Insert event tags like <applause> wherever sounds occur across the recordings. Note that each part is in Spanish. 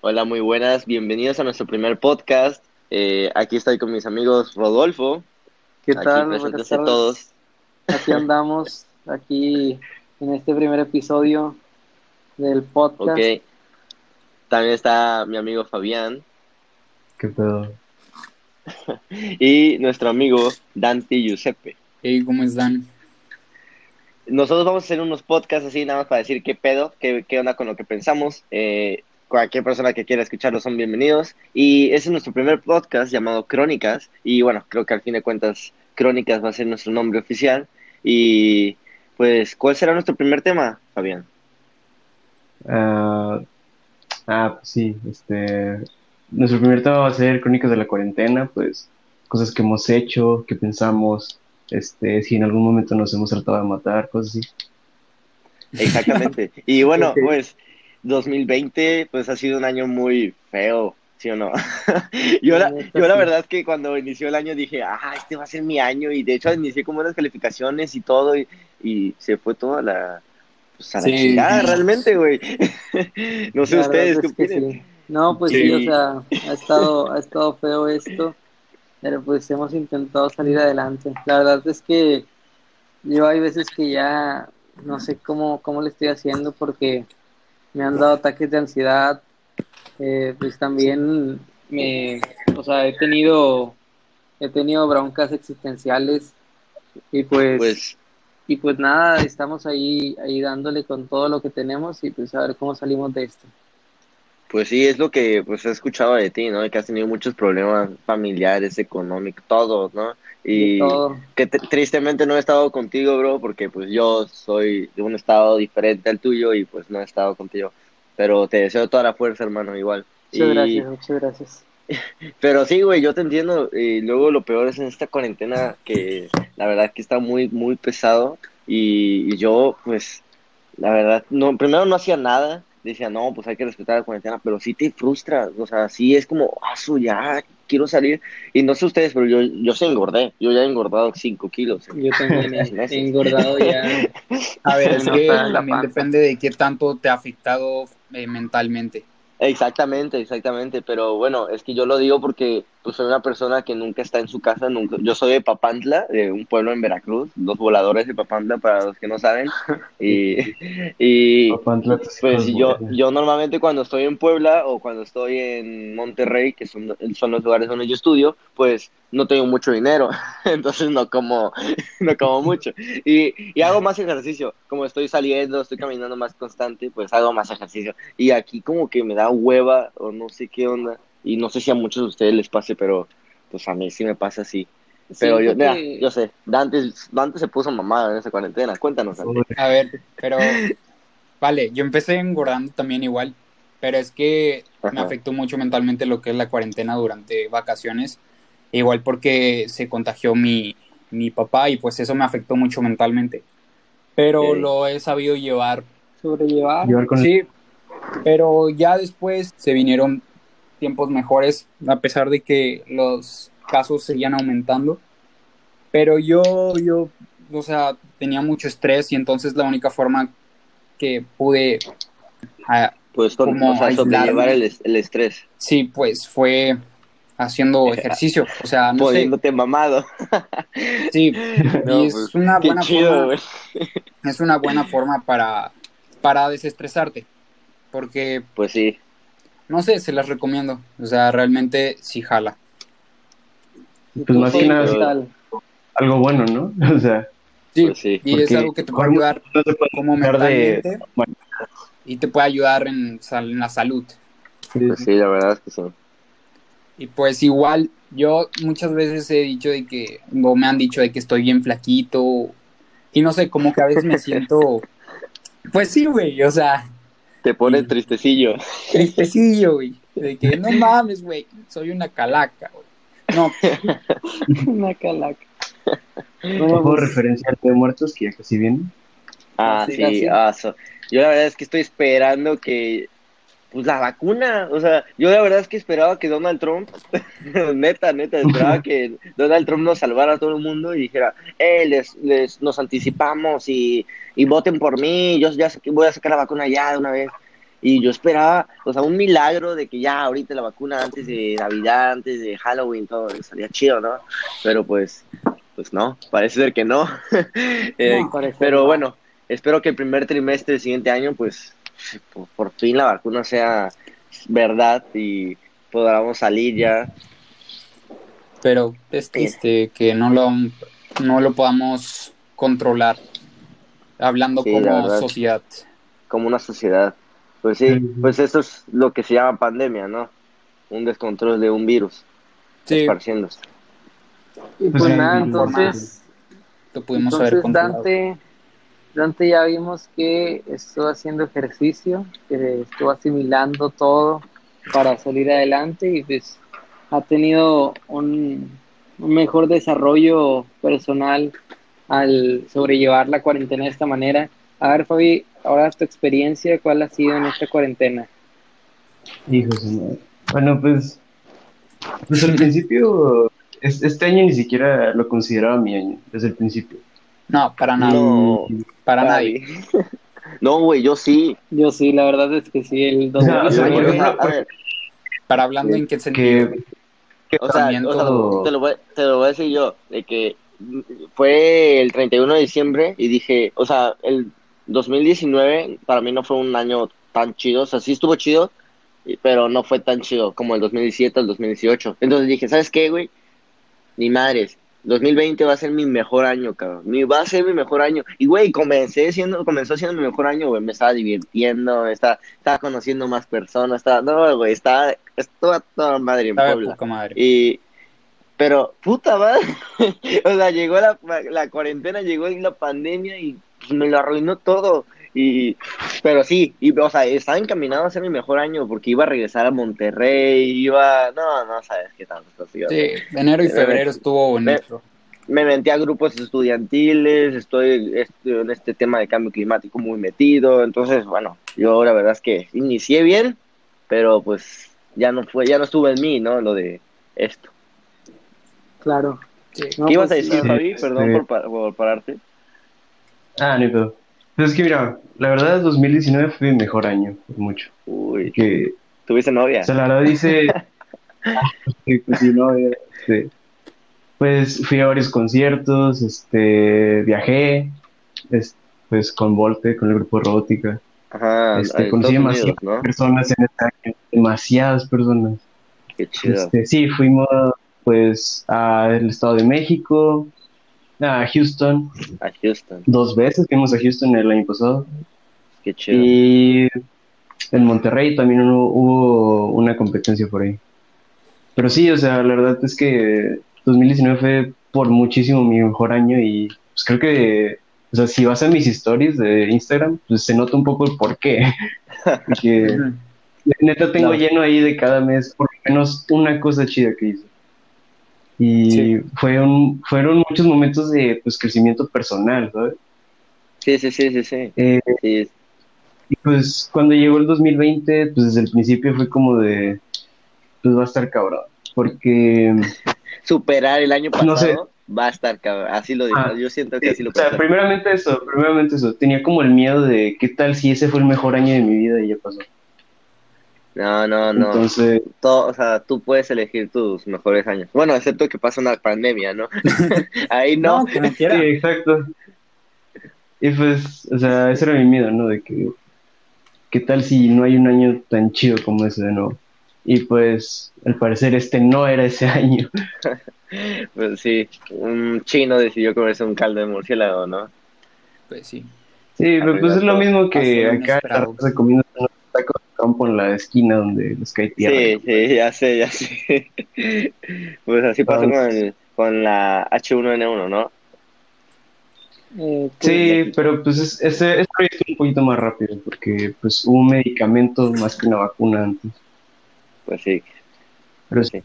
Hola, muy buenas. Bienvenidos a nuestro primer podcast. Eh, aquí estoy con mis amigos Rodolfo. ¿Qué Aquí tal? presentes Buenas a todos. Aquí andamos, aquí en este primer episodio del podcast. Ok. También está mi amigo Fabián ¿Qué pedo? <laughs> y nuestro amigo Dante Giuseppe. Hey, ¿cómo están? Nosotros vamos a hacer unos podcasts así, nada más para decir qué pedo, qué, qué onda con lo que pensamos. Eh, cualquier persona que quiera escucharlo son bienvenidos. Y ese es nuestro primer podcast llamado Crónicas. Y bueno, creo que al fin de cuentas, Crónicas va a ser nuestro nombre oficial. Y pues, ¿cuál será nuestro primer tema, Fabián? Ah, ah, pues sí, este, nuestro primer tema va a ser Crónicas de la Cuarentena, pues cosas que hemos hecho, que pensamos, este, si en algún momento nos hemos tratado de matar, cosas así. Exactamente. Y bueno, <laughs> pues 2020 pues ha sido un año muy feo, ¿sí o no? <laughs> Yo la, yo la verdad es que cuando inició el año dije, ah, este va a ser mi año y de hecho inicié con buenas calificaciones y todo y, y se fue toda la, pues a la Sí. chingada realmente, güey. <laughs> No sé La ustedes qué sí. No, pues Sí. sí, o sea, ha estado, ha estado feo esto, pero pues hemos intentado salir adelante. La verdad es que yo hay veces que ya no sé cómo, cómo le estoy haciendo porque me han dado ataques de ansiedad, eh, pues también me, o sea, he tenido, he tenido broncas existenciales y pues, Pues y pues nada, estamos ahí, ahí dándole con todo lo que tenemos y pues a ver cómo salimos de esto. Pues sí, es lo que pues he escuchado de ti, ¿no? Que has tenido muchos problemas familiares, económicos, todos, ¿no? Y todo. que tristemente no he estado contigo, bro, porque pues yo soy de un estado diferente al tuyo y pues no he estado contigo. Pero te deseo toda la fuerza, hermano, igual. Muchas Y, gracias, muchas gracias. <laughs> pero sí, güey, yo te entiendo. Y luego lo peor es en esta cuarentena que la verdad que está muy, muy pesado. Y, y yo, pues, la verdad, no, primero no hacía nada. Decía, no, pues hay que respetar la cuarentena, pero sí te frustra. O sea, sí es como, ah, su, ya quiero salir. Y no sé ustedes, pero yo, yo se engordé. Yo ya he engordado 5 kilos. en Yo también <laughs> he, engordado ya. A ver, es que también depende de qué tanto te ha afectado eh, mentalmente. Exactamente, exactamente, pero bueno, es que yo lo digo porque pues soy una persona que nunca está en su casa, nunca, yo soy de Papantla, de un pueblo en Veracruz, los voladores de Papantla para los que no saben, <laughs> y, y Papantla, pues yo, yo normalmente cuando estoy en Puebla o cuando estoy en Monterrey, que son, son los lugares donde yo estudio, pues no tengo mucho dinero, <laughs> entonces no como, <laughs> no como mucho. Y, y hago más ejercicio, como estoy saliendo, estoy caminando más constante, pues hago más ejercicio. Y aquí como que me da hueva o no sé qué onda, y no sé si a muchos de ustedes les pase, pero pues a mí sí me pasa así. Pero yo, mira, que- yo sé, Dante, Dante se puso mamada en esa cuarentena, cuéntanos, Dante. A ver, pero vale, yo empecé engordando también igual, pero es que me afectó mucho mentalmente lo que es la cuarentena durante vacaciones, igual porque se contagió mi, mi papá y pues eso me afectó mucho mentalmente, pero lo he sabido llevar. Sobrellevar. Llevar con Sí, pero ya después se vinieron tiempos mejores, a pesar de que los casos seguían aumentando. Pero yo, yo, o sea, tenía mucho estrés y entonces la única forma que pude, Pues con, Como o sea, sobrellevar el, es- el estrés, sí, pues fue haciendo <laughs> ejercicio. O sea, no sé, mamado. <laughs> sí, <laughs> No, y es pues, una buena chido, forma, es una buena forma para, para desestresarte. Porque Pues sí, No sé, se las recomiendo. O sea, realmente sí jala. Pues más que nada algo bueno, ¿no? <laughs> O sea, Sí, pues sí. y es algo que te puede ayudar no se puede como de- mentalmente bueno. y te puede ayudar en, sal- en la salud. Pues sí, la verdad es que sí. Y pues igual, yo muchas veces he dicho de que, o me han dicho de que estoy bien flaquito. Y no sé, como que a veces me siento, <laughs> pues sí, güey, o sea, Te pone Sí. tristecillo. tristecillo, güey. De que no mames, güey, soy una calaca, güey. No, <laughs> Una calaca. Bueno, Ojo, pues, referencia al de muertos que ya casi viene. Ah, sí, casi. ah, so- Yo la verdad es que estoy esperando que, pues la vacuna, o sea, yo la verdad es que esperaba que Donald Trump, <laughs> neta, neta, esperaba que Donald Trump nos salvara a todo el mundo y dijera, eh, les, les, nos anticipamos y, y voten por mí, yo ya voy a sacar la vacuna ya de una vez. Y yo esperaba, o sea, un milagro de que ya ahorita la vacuna antes de Navidad, antes de Halloween, todo estaría chido, ¿no? Pero pues, pues no, parece ser que no. <laughs> Eh, No, pero no. bueno, espero que el primer trimestre del siguiente año, pues, por, por fin la vacuna sea verdad y podamos salir ya. Pero es triste que no lo, no lo podamos controlar hablando Sí, como verdad. sociedad. como una sociedad. Pues sí, pues eso es lo que se llama pandemia, ¿no? Un descontrol de un virus Sí, esparciéndose. Y Pues pues nada, entonces, lo pudimos haber entonces controlado. Dante, Dante ya vimos que estuvo haciendo ejercicio, que estuvo asimilando todo para salir adelante y pues ha tenido un, un mejor desarrollo personal al sobrellevar la cuarentena de esta manera. A ver, Fabi, ahora tu experiencia, ¿cuál ha sido en esta cuarentena? Hijo. Bueno, pues, pues al principio, es- este año ni siquiera lo consideraba mi año, desde el principio. No, para nada, No, para nadie. <laughs> No, güey, yo sí. Yo sí, la verdad es que sí, el O sea, o sea, Güey, por 2019 o sea, ejemplo, a ver, Para hablando en qué sentido. que, que o sea, Pensamiento- o sea, te, lo voy, te lo voy a decir yo, de que fue el 31 de diciembre y dije, o sea, el 2019 para mí no fue un año tan chido, o sea, sí estuvo chido, pero no fue tan chido como el 2017 o el 2018. Entonces dije, ¿sabes qué, güey? Ni madres. 2020 va a ser mi mejor año, cabrón. Mi, va a ser mi mejor año. Y, güey, comencé siendo, comenzó siendo mi mejor año, güey. Me estaba divirtiendo, me estaba, estaba conociendo más personas. Estaba, no, güey, estaba, estaba toda madre en Puebla. madre. Y, pero, puta madre, <laughs> o sea, llegó la, la cuarentena, llegó la pandemia y pues, me lo arruinó todo. Y, pero sí, y, o sea, estaba encaminado a ser mi mejor año porque iba a regresar a Monterrey, iba, no, no sabes qué a Sí, enero y febrero estuvo bonito. Me metí a grupos estudiantiles, estoy en este tema de cambio climático muy metido, entonces, bueno, yo la verdad es que inicié bien, pero pues ya no fue, ya no estuvo en mí, ¿no? Lo de esto. Claro. Sí. No, ¿Qué ibas a pues, decir, Fabi? Perdón Sí. por, por pararte. Ah, no, pero, es que mira, la verdad 2019 fue mi mejor año, por mucho. Uy, Que, ¿tuviste novia? o sea, la verdad dice, <laughs> Sí, pues, sí, no, eh, este, pues fui a varios conciertos, este, viajé, es- pues con Volte, con el grupo Robótica, Ajá, este, conocí demasiadas Unidos, ¿no? personas en este año, demasiadas personas. Qué chido. Este, sí, fuimos pues al Estado de México, a Houston, A Houston, dos veces fuimos a Houston el año pasado. qué chido. Y en Monterrey también hubo, hubo una competencia por ahí. Pero sí, o sea, la verdad es que 2019 fue por muchísimo mi mejor año y pues creo que, o sea, si vas a mis stories de Instagram, pues se nota un poco el por qué. <laughs> Porque neta tengo lleno ahí de cada mes por lo menos una cosa chida que hice. Y Sí. fueron, fueron muchos momentos de pues crecimiento personal, ¿sabes? Sí, sí, sí, sí, sí. Eh, Sí, Y pues cuando llegó el 2020, pues desde el principio fue como de, pues va a estar cabrón, porque, <laughs> Superar el año pasado No sé. va a estar cabrón. Así lo digo. Ah, Yo siento que así lo o sea, primeramente eso, primeramente eso, tenía como el miedo de qué tal si ese fue el mejor año de mi vida y ya pasó. No, no, no. Entonces, Todo, o sea, tú puedes elegir tus mejores años. Bueno, excepto que pasa una pandemia, ¿no? <laughs> Ahí no. No, como quiera. sí, exacto. Y pues, o sea, ese era mi miedo, ¿no? De que, qué tal si no hay un año tan chido como ese de nuevo. Y pues, al parecer este no era ese año. <laughs> Pues sí, un chino decidió comerse un caldo de murciélago, ¿no? Pues sí. Sí, pero pues es lo mismo que acá estar comiendo campo en la esquina donde les cae tierra. Sí, sí, ya sé, ya sé. <laughs> Pues así pasó con, el- con la H1N1, ¿no? Eh, pues, Sí, pero pues es- ese, ese proyecto es un poquito más rápido porque pues hubo un medicamento más que una vacuna antes. Pues sí. Pero sí.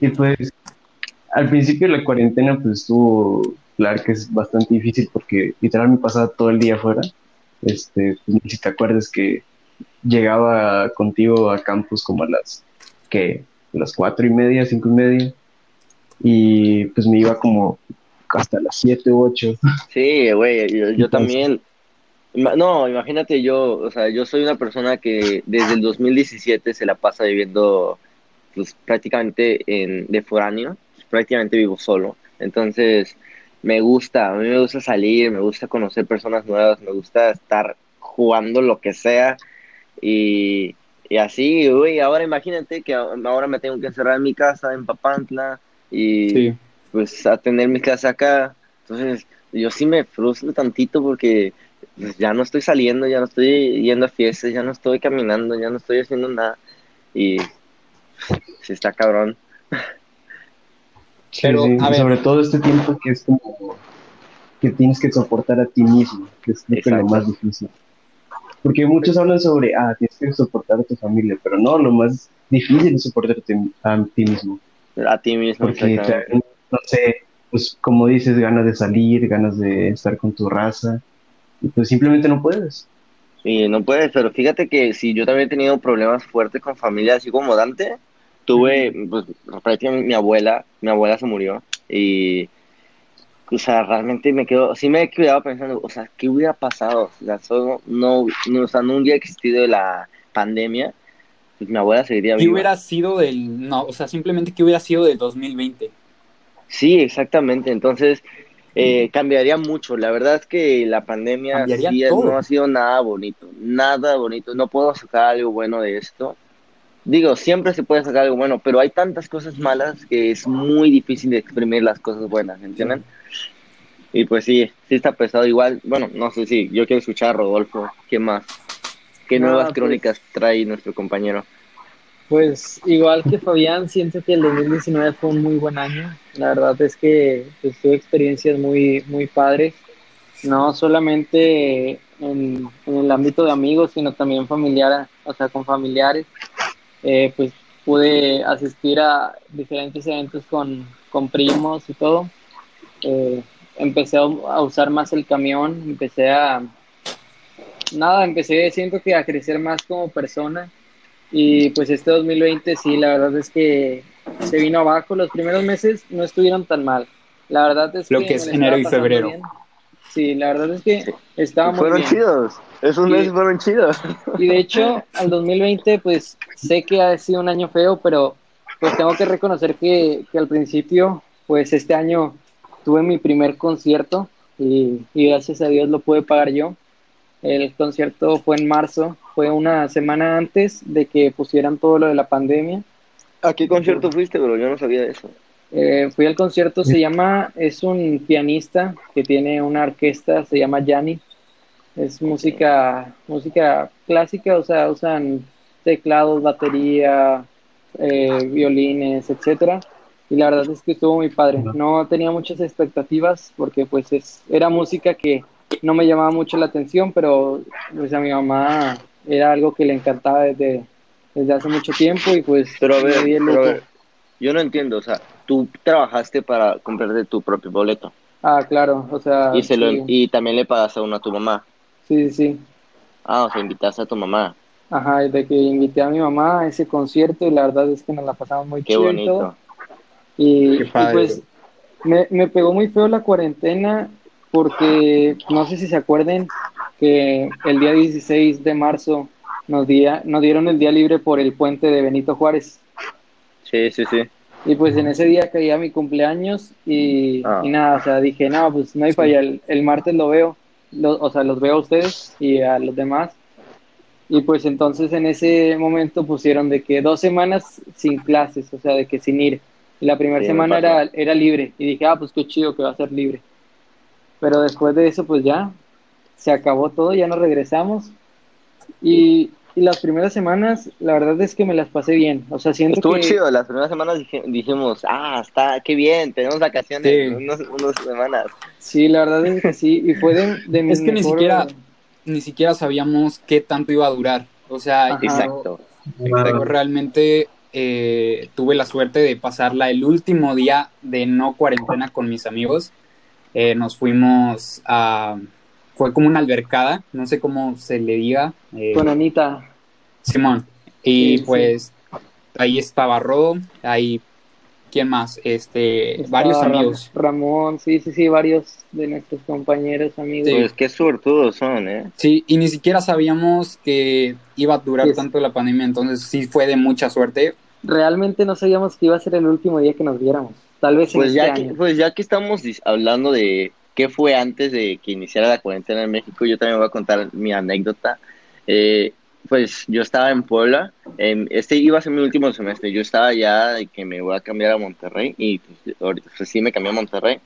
Y pues al principio de la cuarentena pues estuvo, claro que es bastante difícil porque literal me pasaba todo el día afuera. Este, pues, si te acuerdas que llegaba contigo a campus como a las que las cuatro y media, cinco y media y pues me iba como hasta las siete u ocho. Sí, güey, yo, también. No, imagínate yo, o sea, yo soy una persona que desde el 2017 se la pasa viviendo pues prácticamente en, de foráneo, prácticamente vivo solo. Entonces, me gusta, a mí me gusta salir, me gusta conocer personas nuevas, me gusta estar jugando lo que sea y, y así, uy, ahora imagínate que ahora me tengo que encerrar en mi casa en Papantla y Sí. pues a tener mis clases acá. Entonces, yo sí me frustro tantito porque pues, ya no estoy saliendo, ya no estoy yendo a fiestas, ya no estoy caminando, ya no estoy haciendo nada. Y sí está cabrón. Sí, Pero, sí, a y ver. sobre todo este tiempo que es como que tienes que soportar a ti mismo, que es lo más difícil. Porque muchos hablan sobre, ah, tienes que soportar a tu familia, pero no, lo más difícil es soportarte a ti mismo. A ti mismo, Porque, no sé, pues como dices, ganas de salir, ganas de estar con tu raza, y pues simplemente no puedes. Y no puedes, pero fíjate que si yo también he tenido problemas fuertes con familia, así como Dante, tuve, pues prácticamente mi abuela, mi abuela se murió y, o sea, realmente me quedo, sí me he quedado pensando, o sea, ¿qué hubiera pasado? O sea, solo no, no, o sea, no hubiera existido la pandemia, pues mi abuela seguiría ¿Qué viva. hubiera sido del, no, o sea, simplemente qué hubiera sido del 2020? Sí, exactamente. Entonces, eh, cambiaría mucho. La verdad es que la pandemia sí no ha sido nada bonito, nada bonito. No puedo sacar algo bueno de esto. Digo, siempre se puede sacar algo bueno, pero hay tantas cosas malas que es muy difícil de exprimir las cosas buenas, ¿entienden? Y pues sí, sí está pesado igual. Bueno, no sé si yo quiero escuchar a Rodolfo. ¿Qué más? ¿Qué No, nuevas pues- crónicas trae nuestro compañero? Pues igual que Fabián, siento que el 2019 fue un muy buen año. La verdad es que pues, tuve experiencias muy, muy padres, no solamente en, en el ámbito de amigos, sino también familiar, o sea, con familiares. Eh, pues pude asistir a diferentes eventos con, con primos y todo. Eh, empecé a, usar más el camión, empecé a, nada, empecé, siento que a crecer más como persona. Y pues este 2020 sí, la verdad es que se vino abajo. Los primeros meses no estuvieron tan mal. La verdad es Lo que, que es enero y febrero. bien. Sí, la verdad es que estaba muy Fueron bien. chidos. Esos Y- meses fueron chidos. Y de hecho, <laughs> al 2020, pues sé que ha sido un año feo, pero pues tengo que reconocer que, que al principio, pues este año tuve mi primer concierto y, y gracias a Dios lo pude pagar yo. El concierto fue en marzo, fue una semana antes de que pusieran todo lo de la pandemia. ¿A qué concierto fuiste, bro? Yo no sabía de eso. Eh, fui al concierto, se llama, es un pianista que tiene una orquesta, se llama Yanni. Es música, música clásica, o sea, usan teclados, batería, eh, violines, etcétera. Y la verdad es que estuvo muy padre. No tenía muchas expectativas porque pues es, era música que no me llamaba mucho la atención, pero pues a mi mamá era algo que le encantaba desde, desde hace mucho tiempo y pues Pero a me ver, di el pero a lujo. ver, yo no entiendo, o sea, tú trabajaste para comprarte tu propio boleto Ah, claro, o sea, y se lo y también le pagaste uno a tu mamá. sí, sí, sí. Ah, o sea, invitaste a tu mamá. Ajá, y de que invité a mi mamá a ese concierto y la verdad es que nos la pasamos muy Qué chido y todo. Y, Qué y padre. pues me, me pegó muy feo la cuarentena porque no sé si se acuerden que el día 16 de marzo nos, día, nos dieron el día libre por el puente de Benito Juárez. Sí, sí, sí. Y pues en ese día caía mi cumpleaños y, Ah. y nada, o sea, dije, no, pues no hay falla, el, el martes lo veo, lo- o sea, los veo a ustedes y a los demás. Y pues entonces en ese momento pusieron de que dos semanas sin clases, o sea, de que sin ir. Y la primera Sí, semana era, era libre. Y dije, ah, pues qué chido que va a ser libre. Pero después de eso, pues ya, se acabó todo, ya nos regresamos. Y, y las primeras semanas, la verdad es que me las pasé bien. O sea, siento Estuvo que... chido, las primeras semanas dije- dijimos, ah, está, qué bien, tenemos vacaciones, Sí. unos, unas semanas. Sí, la verdad es que sí, y fue de, de <laughs> mis Es que ni mejor- siquiera- Ni siquiera sabíamos qué tanto iba a durar. O sea, Ajá. Exacto. yo realmente eh, tuve la suerte de pasarla el último día de no cuarentena con mis amigos. Eh, nos fuimos a... Fue como una albercada, no sé cómo se le diga. eh, con Anita. Simón. Y Sí, pues ahí estaba Ro, ahí ¿quién más? Este, Estaba varios amigos. Ramón, sí, sí, sí, varios de nuestros compañeros, amigos. Pues qué suertudos son, ¿eh? Sí, y ni siquiera sabíamos que iba a durar tanto la pandemia, entonces sí fue de mucha suerte. Realmente no sabíamos que iba a ser el último día que nos viéramos. Tal vez en Pues este ya, que, año. pues ya que estamos hablando de qué fue antes de que iniciara la cuarentena en México, yo también voy a contar mi anécdota. Eh, pues yo estaba en Puebla, este iba a ser mi último semestre, yo estaba ya de que me voy a cambiar a Monterrey y pues, ahorita pues, sí me cambié a Monterrey.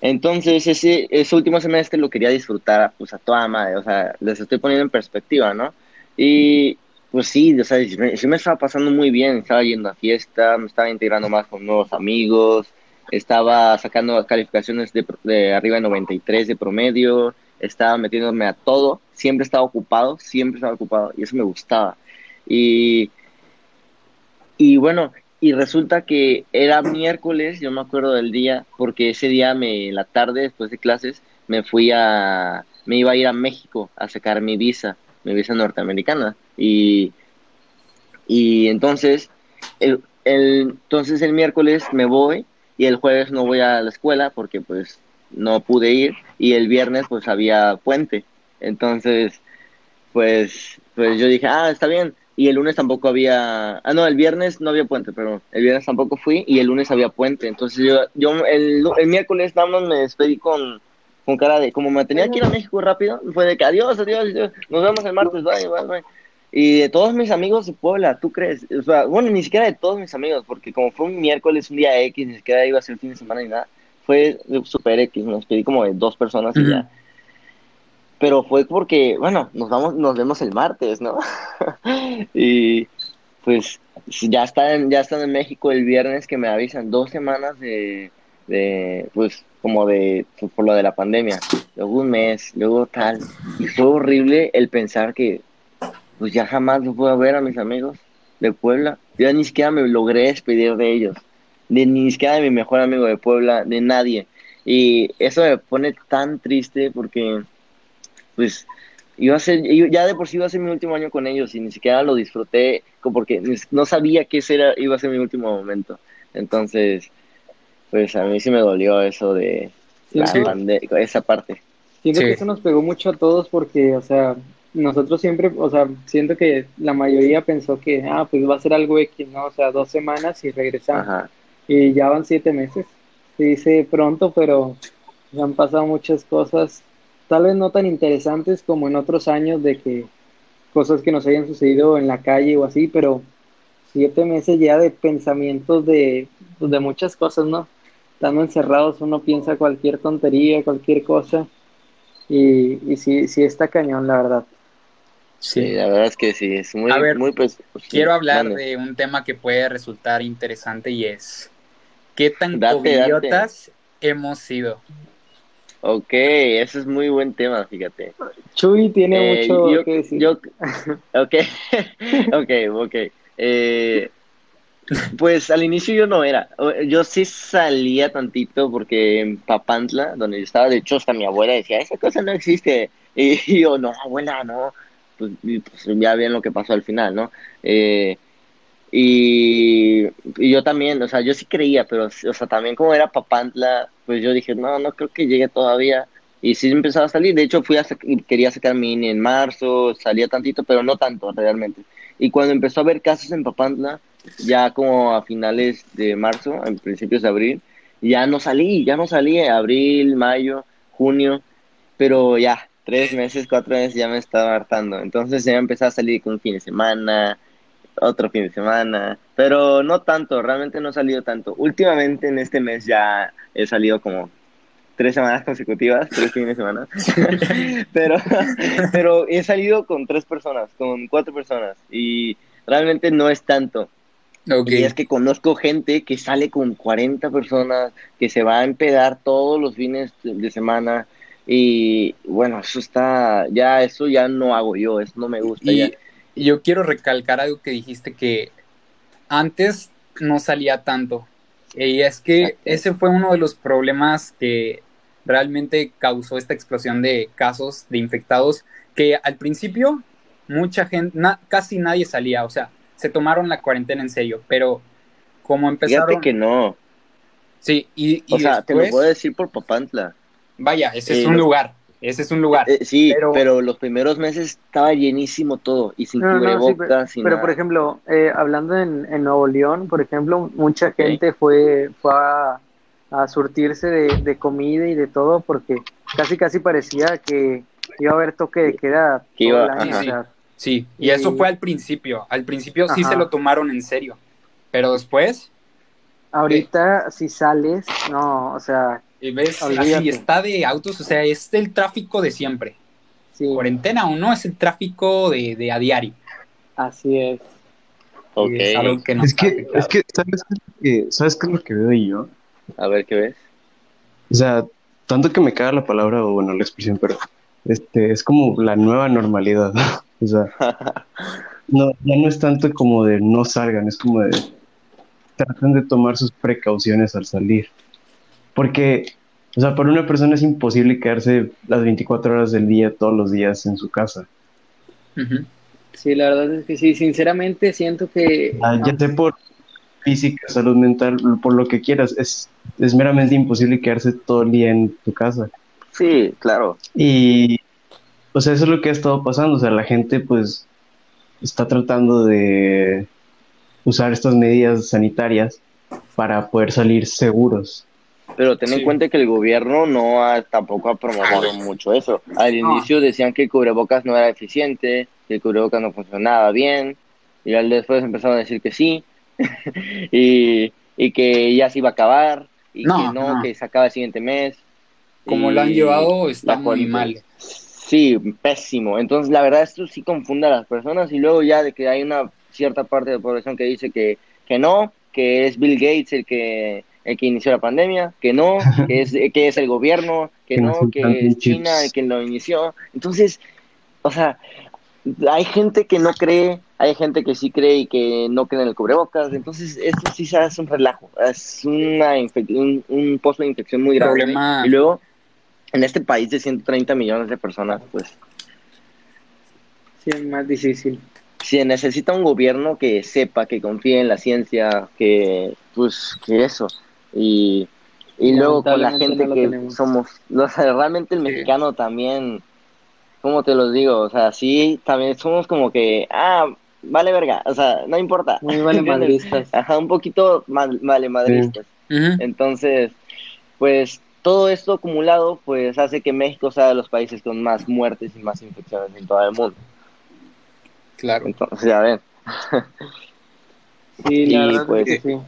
Entonces ese, último semestre lo quería disfrutar pues a toda madre, o sea, les estoy poniendo en perspectiva, ¿no? Y pues sí, o sea, sí me, sí me estaba pasando muy bien, estaba yendo a fiesta, me estaba integrando más con nuevos amigos, estaba sacando calificaciones de, de arriba de 93 de promedio, estaba metiéndome a todo, siempre estaba ocupado, siempre estaba ocupado y eso me gustaba. Y, y bueno, y resulta que era miércoles, yo me acuerdo del día, porque ese día, me, la tarde, después de clases, me fui a, me iba a ir a México a sacar mi visa, mi visa norteamericana. Y, y entonces, el, el, entonces el miércoles me voy y el jueves no voy a la escuela porque pues no pude ir y el viernes pues había puente. Entonces, pues, pues yo dije, ah, está bien. Y el lunes tampoco había, ah, no, el viernes no había puente, pero el viernes tampoco fui y el lunes había puente. Entonces yo, yo el, el miércoles nada más me despedí con, con cara de, como me tenía que ir a México rápido, fue de que adiós, adiós, adiós, nos vemos el martes, bye, bye, bye. Y de todos mis amigos de Puebla, ¿tú crees? O sea, bueno, ni siquiera de todos mis amigos, porque como fue un miércoles, un día X, ni siquiera iba a ser fin de semana ni nada, fue super X, me despedí como de dos personas y ya. Pero fue porque, bueno, nos vamos, nos vemos el martes, ¿no? <laughs> y pues ya están, ya están en México el viernes que me avisan dos semanas de, de pues como de por lo de la pandemia, luego un mes, luego tal, y fue horrible el pensar que pues ya jamás los puedo ver a mis amigos de Puebla, yo ni siquiera me logré despedir de ellos, de ni siquiera de mi mejor amigo de Puebla, de nadie, y eso me pone tan triste porque pues iba a ser, ya de por sí iba a ser mi último año con ellos y ni siquiera lo disfruté como porque no sabía que ese era, iba a ser mi último momento. Entonces, pues a mí sí me dolió eso de la Sí. esa parte. Siento Sí. que eso nos pegó mucho a todos porque, o sea, nosotros siempre, o sea, siento que la mayoría pensó que, ah, pues va a ser algo X, ¿no? O sea, dos semanas y regresamos. Ajá. Y ya van siete meses. Se dice pronto, pero han pasado muchas cosas, tal vez no tan interesantes como en otros años de que cosas que nos hayan sucedido en la calle o así, pero siete meses ya de pensamientos de, pues, de muchas cosas, ¿no? Estando encerrados uno piensa cualquier tontería, cualquier cosa, y, y sí, sí está cañón, la verdad. Sí, la verdad es que sí, es muy, A ver, muy pues, pues, sí, Quiero hablar mande. de un tema que puede resultar interesante y es ¿qué tan Date, hemos sido? Ok, ese es muy buen tema, fíjate. Chuy tiene Eh, mucho yo, que decir. yo, <laughs> ok, <laughs> ok, ok. Eh, pues al inicio yo no era, yo sí salía tantito porque en Papantla, donde yo estaba, de hecho hasta mi abuela decía, esa cosa no existe. Y <laughs> yo, no, abuela, no. Pues, y, pues, ya bien lo que pasó al final, ¿no? Eh, y, y yo también, o sea, yo sí creía, pero, o sea, también como era Papantla, pues yo dije, no, no creo que llegue todavía. Y sí empezaba a salir. De hecho, fui a quería sacar mi INE en marzo, salía tantito, pero no tanto realmente. Y cuando empezó a haber casos en Papantla, ya como a finales de marzo, en principios de abril, ya no salí, ya no salí, abril, mayo, junio, pero ya, tres meses, cuatro meses ya me estaba hartando. Entonces ya empecé a salir con un fin de semana, otro fin de semana, pero no tanto, realmente no he salido tanto. Últimamente en este mes ya he salido como tres semanas consecutivas, tres fines de semana, <laughs> pero, pero he salido con tres personas, con cuatro personas, y realmente no es tanto. Ok. Y es que conozco gente que sale con 40 personas, que se va a empedar todos los fines de semana, y bueno, eso está, ya eso ya no hago yo, eso no me gusta ya. Y yo quiero recalcar algo que dijiste que antes no salía tanto. Y es que Exacto. ese fue uno de los problemas que realmente causó esta explosión de casos de infectados, que al principio mucha gente, na- casi nadie salía, o sea, se tomaron la cuarentena en serio, pero como empezaron. Fíjate que no. Sí, y, y O sea, te lo puedo decir por Papantla. Vaya, ese es Eh, un no- lugar. Ese es un lugar. Eh, sí, Pero- pero... los primeros meses estaba llenísimo todo y sin No, no, sí, cubrebocas, pero, por ejemplo, eh, hablando en, en Nuevo León, por ejemplo, mucha gente fue, fue a, a surtirse de, de comida y de todo porque casi casi parecía que iba a haber toque de queda Que todo iba- el año, ajá. o sea, Sí, y Y- eso fue al principio. Al principio sí se lo tomaron en serio. Pero después, ahorita si sales, no, o sea, eh, ves, así Olvídate. está de autos, o sea, es el tráfico de siempre. sí, Cuarentena o no, es el tráfico de, de a diario. así es. Ok, Y es algo que nos Es que, es que, ¿sabes qué es lo que, ¿sabes qué es lo que veo yo? a ver qué ves. O sea, tanto que me caga la palabra o bueno, la expresión, pero este es como la nueva normalidad. <laughs> o sea, <laughs> no, ya no es tanto como de no salgan, es como de traten de tomar sus precauciones al salir. Porque, o sea, para una persona es imposible quedarse las 24 horas del día, todos los días en su casa. Sí, la verdad es que sí, sinceramente siento que Ah, ya sea por física, salud mental, por lo que quieras, es, es meramente imposible quedarse todo el día en tu casa. Sí, claro. Y, o sea, eso es lo que ha estado pasando. O sea, la gente, pues, está tratando de usar estas medidas sanitarias para poder salir seguros. Pero ten Sí. en cuenta que el gobierno no ha, tampoco ha promovido mucho eso. Al No. inicio decían que el cubrebocas no era eficiente, que el cubrebocas no funcionaba bien, y al después empezaron a decir que sí, <laughs> y, y que ya se iba a acabar, y No, que no, no. que se acaba el siguiente mes. Como lo han llevado, está muy mal. Sí, pésimo. Entonces, la verdad, esto sí confunde a las personas y luego ya de que hay una cierta parte de la población que dice que, que no, que es Bill Gates el que el que inició la pandemia, que no, <laughs> que es, que es el gobierno, que no, que es China chips. el que lo inició. Entonces, o sea, hay gente que no cree, hay gente que sí cree y que no cree en el cubrebocas. Entonces, esto sí se hace un relajo, es una un, un pozo de infección muy. Problema- Y luego, en este país de 130 millones de personas, pues sí es más difícil. se necesita un gobierno que sepa, que confíe en la ciencia, que pues que eso. Y, y luego con la gente no lo que tenemos. somos, o sea, realmente el Sí. mexicano también, ¿cómo te los digo? O sea, sí, también somos como que, ah, vale verga, o sea, no importa. Muy vale <laughs> madristas. Ajá, un poquito mal, vale madristas. Entonces, pues todo esto acumulado pues hace que México sea de los países con más muertes y más infecciones en todo el mundo. Claro. Entonces, ya ven. Sí, la <laughs> Y, verdad pues, es que sí.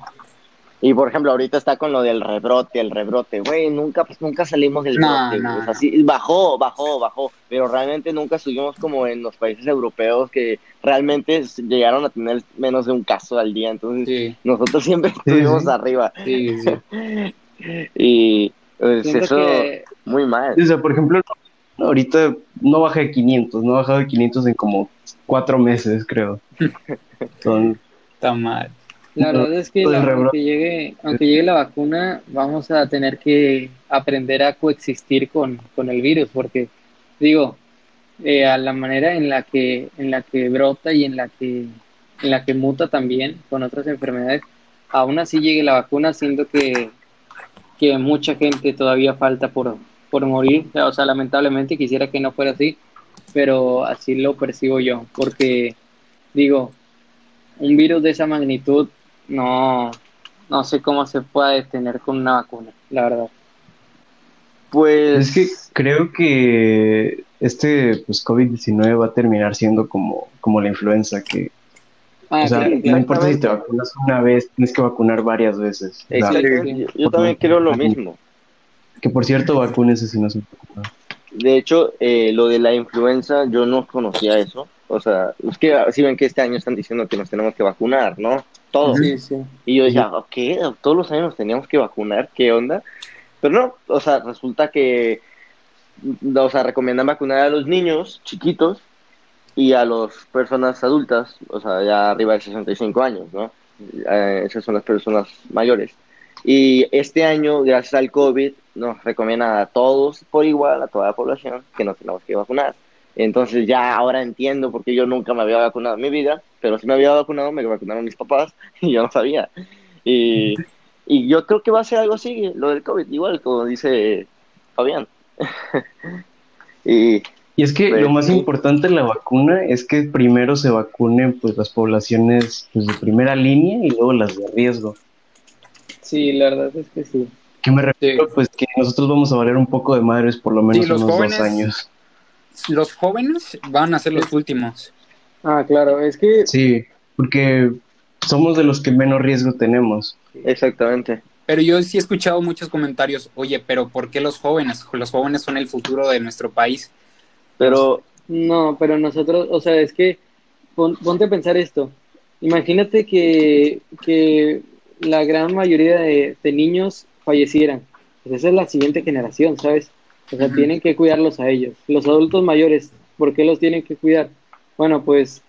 Y por ejemplo, ahorita está con lo del rebrote, el rebrote, güey, nunca, pues, nunca salimos del No, brote, no, güey. O sea, no. sí, bajó, bajó, bajó, pero realmente nunca estuvimos como en los países europeos que realmente llegaron a tener menos de un caso al día, entonces Sí, nosotros siempre estuvimos sí. arriba sí, sí. <laughs> y pues, Siento eso que muy mal. O sea, por ejemplo, ahorita no baja de 500, no ha bajado de 500 en como cuatro meses, creo. <laughs> Son, Está mal. La verdad es que la- rebrote. aunque llegue, aunque llegue la vacuna, vamos a tener que aprender a coexistir con, con el virus, porque digo, eh, a la manera en la que, en la que brota y en la que, en la que muta también con otras enfermedades, aún así llegue la vacuna, siento que, que mucha gente todavía falta por, por morir. O sea, lamentablemente quisiera que no fuera así, pero así lo percibo yo, porque digo, un virus de esa magnitud no, no sé cómo se pueda detener con una vacuna, la verdad. Pues es que creo que este pues, COVID-19 va a terminar siendo como, como la influenza, que Ah, o sea, claro, no importa si te vacunas una vez, tienes que vacunar varias veces. Yo, yo también creo lo mismo. que por cierto, vacúnense si no se vacunan. De hecho, eh, lo de la influenza, yo no conocía eso. O sea, es que si ven que este año están diciendo que nos tenemos que vacunar, ¿no? Todos. Sí, sí. Y yo decía, ¿qué? ¿Todos los años nos teníamos que vacunar? ¿Qué onda? Pero no, o sea, resulta que, o sea, recomiendan vacunar a los niños chiquitos y a las personas adultas, o sea, ya arriba de 65 años, ¿no? Eh, esas son las personas mayores. Y este año, gracias al COVID, nos recomiendan a todos por igual, a toda la población, que nos tenemos que vacunar. Entonces ya ahora entiendo por qué yo nunca me había vacunado en mi vida, pero si me había vacunado, me vacunaron mis papás <laughs> y yo no sabía. y, y yo creo que va a ser algo así, lo del COVID, igual como dice Fabián. <laughs> y Y es que Pues, lo más sí. importante de la vacuna es que primero se vacunen pues las poblaciones pues, de primera línea y luego las de riesgo. Sí, la verdad es que sí. ¿Qué me refiero? Pues que nosotros vamos a valer un poco de madres por lo menos Sí, unos jóvenes- dos años. Los jóvenes van a ser los últimos. Ah, claro, es que Sí, porque somos de los que menos riesgo tenemos. exactamente. Pero yo sí he escuchado muchos comentarios, oye, pero ¿por qué los jóvenes? Los jóvenes son el futuro de nuestro país. Pero No, pero nosotros, o sea, es que pon- ponte a pensar esto. Imagínate que, que la gran mayoría de, de niños fallecieran. Pues esa es la siguiente generación, ¿sabes? O sea, tienen que cuidarlos a ellos. Los adultos mayores, ¿por qué los tienen que cuidar? Bueno, pues,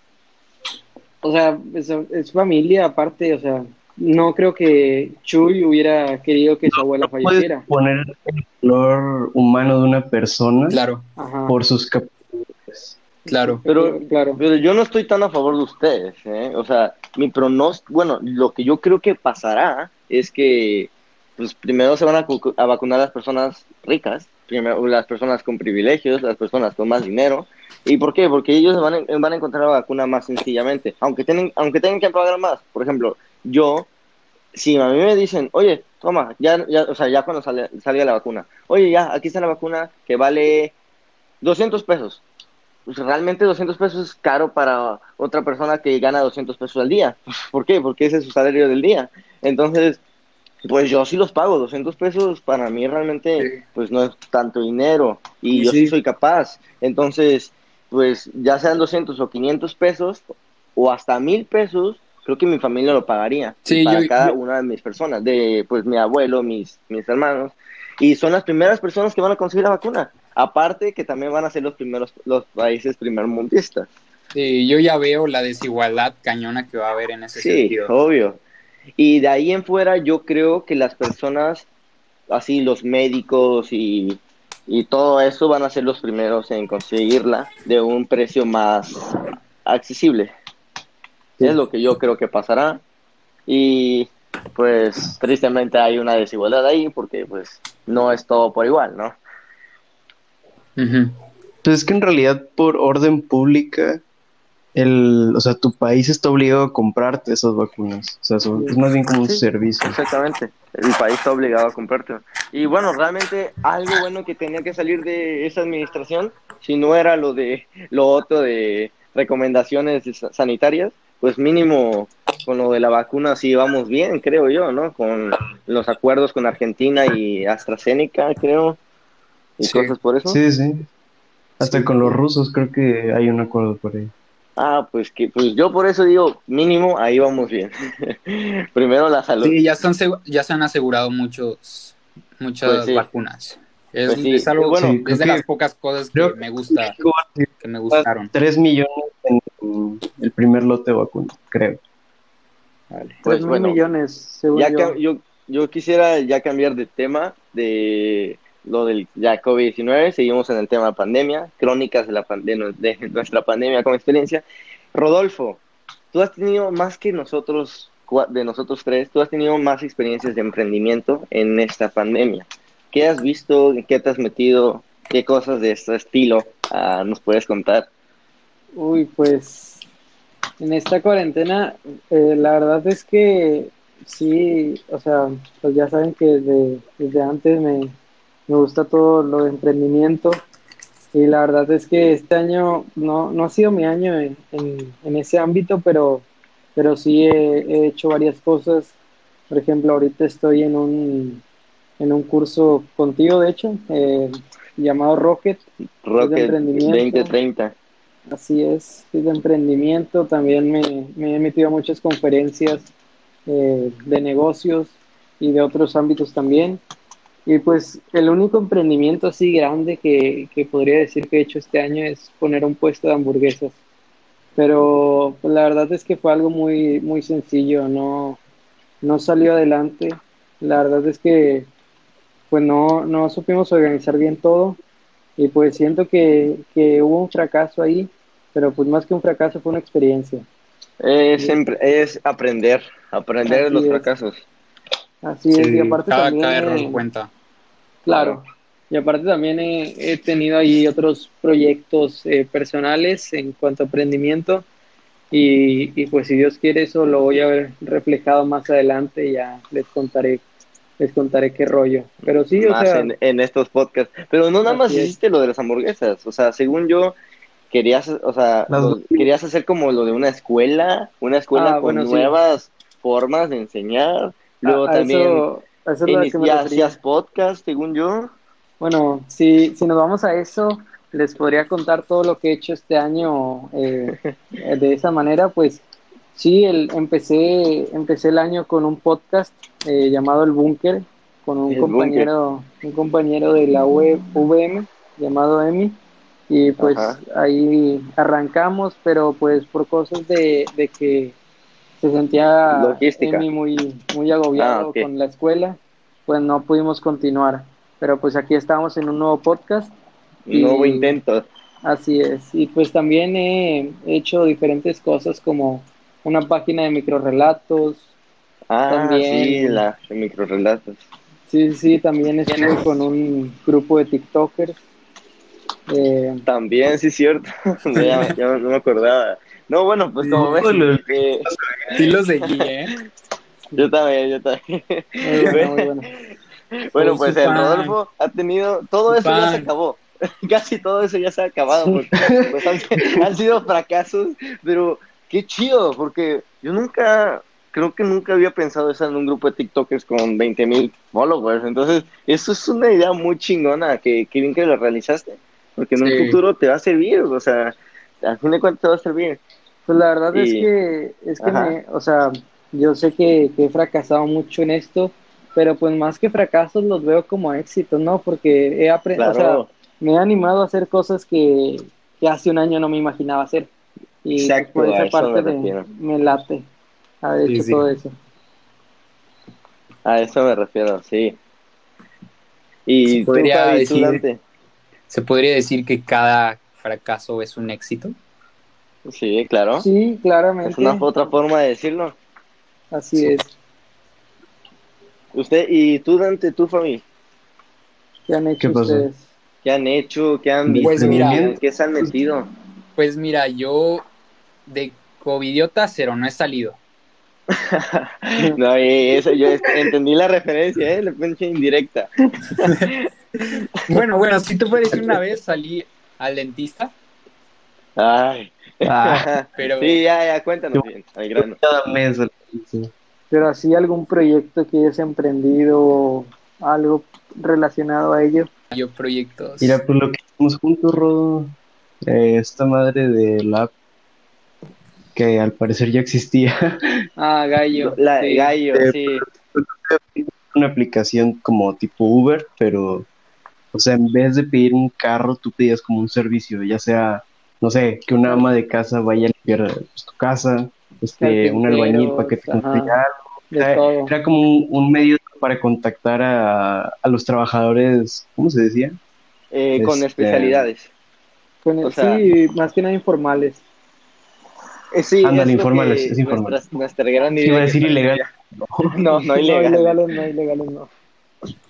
o sea, es, es familia aparte, o sea, no creo que Chuy hubiera querido que su abuela Puedes falleciera. poner el valor humano de una persona Claro, Ajá. por sus capacidades. claro. Pero- claro. Pero yo no estoy tan a favor de ustedes, ¿eh? O sea, mi pronóstico, bueno, lo que yo creo que pasará es que, pues, primero se van a, a vacunar las personas ricas, primero las personas con privilegios, las personas con más dinero. ¿Y por qué? Porque ellos van a, van a encontrar la vacuna más sencillamente, aunque tienen, aunque tengan que pagar más. Por ejemplo, yo, si a mí me dicen, oye, toma, ya, ya o sea, ya cuando sale, salga la vacuna, oye, ya, aquí está la vacuna que vale 200 pesos pues realmente 200 pesos es caro para otra persona que gana 200 pesos al día. <laughs> ¿Por qué? Porque ese es su salario del día. Entonces, pues yo sí los pago. 200 pesos para mí realmente pues no es tanto dinero y Y yo sí sí. soy capaz. Entonces, pues ya sean 200 o 500 pesos o hasta mil pesos, creo que mi familia lo pagaría. Sí, para yo- cada yo- una de mis personas, de pues mi abuelo, mis, mis hermanos. Y son las primeras personas que van a conseguir la vacuna. Aparte que también van a ser los primeros, los países primermundistas. Sí, yo ya veo la desigualdad cañona que va a haber en ese Sí, sentido. obvio. Y de ahí en fuera yo creo que las personas, así los médicos y, y todo eso van a ser los primeros en conseguirla de un precio más accesible. Es lo que yo creo que pasará. Y pues tristemente hay una desigualdad ahí porque pues no es todo por igual, ¿no? Pues es que en realidad por orden pública, el, o sea, tu país está obligado a comprarte esas vacunas. O sea, son- es más bien como un Sí. servicio. Exactamente. El país está obligado a comprarte. Y bueno, realmente algo bueno que tenía que salir de esa administración, si no era lo de lo otro de recomendaciones sa- sanitarias, pues mínimo con lo de la vacuna sí vamos bien, creo yo, ¿no? Con los acuerdos con Argentina y AstraZeneca, creo. Y Sí. cosas por eso. Sí, sí. Hasta con los rusos creo que hay un acuerdo por ahí. Ah, pues que pues yo por eso digo, mínimo ahí vamos bien. <laughs> Primero la salud. Sí, ya, están, ya se han asegurado muchos, muchas Pues sí. vacunas. Es, Pues sí. es algo, Bueno, Sí, creo es de que- las pocas cosas que creo- me gusta, que me gustaron. 3 millones en el primer lote de vacunas, creo. Vale. Pues Tres mil bueno, millones, según Ya yo. yo, yo quisiera ya cambiar de tema de lo del ya COVID-19, seguimos en el tema pandemia, crónicas de, la pan- de, nu- <laughs> de nuestra pandemia con experiencia. Rodolfo, tú has tenido más que nosotros, de nosotros tres, tú has tenido más experiencias de emprendimiento en esta pandemia. ¿Qué has visto? ¿En qué te has metido? ¿Qué cosas de este estilo ah, nos puedes contar? Uy, pues en esta cuarentena, eh, la verdad es que sí, o sea, pues ya saben que desde, desde antes me, me gusta todo lo de emprendimiento y la verdad es que este año no, no ha sido mi año en, en- en ese ámbito, pero, pero sí he, he hecho varias cosas. Por ejemplo, ahorita estoy en un, en un curso contigo, de hecho, eh, llamado Rocket. Rocket emprendimiento. 2030. Así es, es de emprendimiento. También me, me he metido a muchas conferencias eh, de negocios y de otros ámbitos también. Y pues el único emprendimiento así grande que, que podría decir que he hecho este año es poner un puesto de hamburguesas. Pero pues, la verdad es que fue algo muy, muy sencillo, no, no salió adelante. La verdad es que pues no, no supimos organizar bien todo y pues siento que, que hubo un fracaso ahí, pero pues más que un fracaso fue una experiencia. Es, es aprender, aprender de los es. fracasos. Así es, y aparte Cada, también... cada error eh, cuenta. Claro. Y aparte también he, he tenido ahí otros proyectos eh, personales en cuanto a emprendimiento y, y pues si Dios quiere eso lo voy a ver reflejado más adelante y ya les contaré les contaré qué rollo. Pero sí, o más sea, en, en estos podcasts. Pero no nada más es. hiciste lo de las hamburguesas. O sea, según yo, querías, o sea, lo- querías hacer como lo de una escuela, una escuela Ah, con bueno, sí. nuevas formas de enseñar. Luego a, a también eso, eso es lo ini- que me ya refería. hacías podcast, según yo. Bueno, si, si nos vamos a eso, les podría contar todo lo que he hecho este año eh, de esa manera, pues sí, el, empecé, empecé el año con un podcast eh, llamado El Búnker, con un El compañero, un compañero de la web VM llamado Emi, y pues Ajá. ahí arrancamos, pero pues por cosas de, de que se sentía Logística. Emi muy, muy agobiado Ah, con la escuela, pues no pudimos continuar. Pero pues aquí estamos en un nuevo podcast. Nuevo intento. Así es. Y pues también he hecho diferentes cosas como una página de microrelatos. Ah, También- sí, la de microrelatos. Sí, sí, también estuve con un grupo de TikTokers. Eh, También, sí, cierto. <laughs> ya, ya no me acordaba. No, bueno, pues como ves, Híjole. Eh, Sí lo seguí, ¿eh? yo también, yo también. muy bueno, muy bueno. <laughs> Bueno, Soy pues el fan. Rodolfo ha tenido, todo eso ya se acabó. <laughs> Casi todo eso ya se ha acabado. <laughs> Porque, pues, han, han sido fracasos, pero qué chido, porque yo nunca, creo que nunca había pensado eso en un grupo de TikTokers con 20 mil followers. Entonces, eso es una idea muy chingona, que, que bien que lo realizaste, porque en Sí. un futuro te va a servir, o sea, al fin de cuentas te va a servir. Pues la verdad es que, es que me, o sea, yo sé que, que he fracasado mucho en esto, pero pues más que fracasos los veo como éxitos, ¿no? Porque he aprendido, o sea, me he animado a hacer cosas que, que hace un año no me imaginaba hacer. Y Exacto, por a esa eso parte me de- me late haber hecho sí. todo eso. a eso me refiero, sí. Y Se podría decir-. ¿Se podría decir que cada fracaso es un éxito? Sí, claro. Sí, claramente, Es una otra forma de decirlo. así es. Usted y tú, Dante, tú, Fabi, ¿Qué han hecho ¿Qué ustedes? ¿qué han hecho? ¿Qué han visto? Pues mira. ¿En qué se han metido? Pues mira, yo de covidiota cero, no he salido. <laughs> No, y eso yo entendí la referencia, ¿eh? La pinche indirecta. <laughs> Bueno, bueno, si te puedes decir una vez salí al dentista, Ay. Ah. <laughs> pero Sí, ya, ya, cuéntanos bien, al grano. Cada mes. sí. Pero así algún proyecto que hayas emprendido, algo relacionado a ello. yo proyectos. Mira, pues lo que hicimos juntos, Rodo, eh, esta madre de la app, que al parecer ya existía, <laughs> Ah, Gallo. La, sí. Gallo, Eh, sí. una aplicación como tipo Uber, pero, o sea, en vez de pedir un carro, tú pedías como un servicio, ya sea, no sé, que una ama de casa vaya a limpiar pues, tu casa, este, un albañil para que te algo. De Era, como un, un medio para contactar a, a los trabajadores, ¿cómo se decía? Eh, con Este- especialidades. Con- o sea- sí, más que nada informales. Eh, sí, Ándale, informales, es informal. Nuestra, nuestra gran Sí, idea. iba a decir ilegal. <laughs> No, no ilegal. No, ilegales no, ilegales no.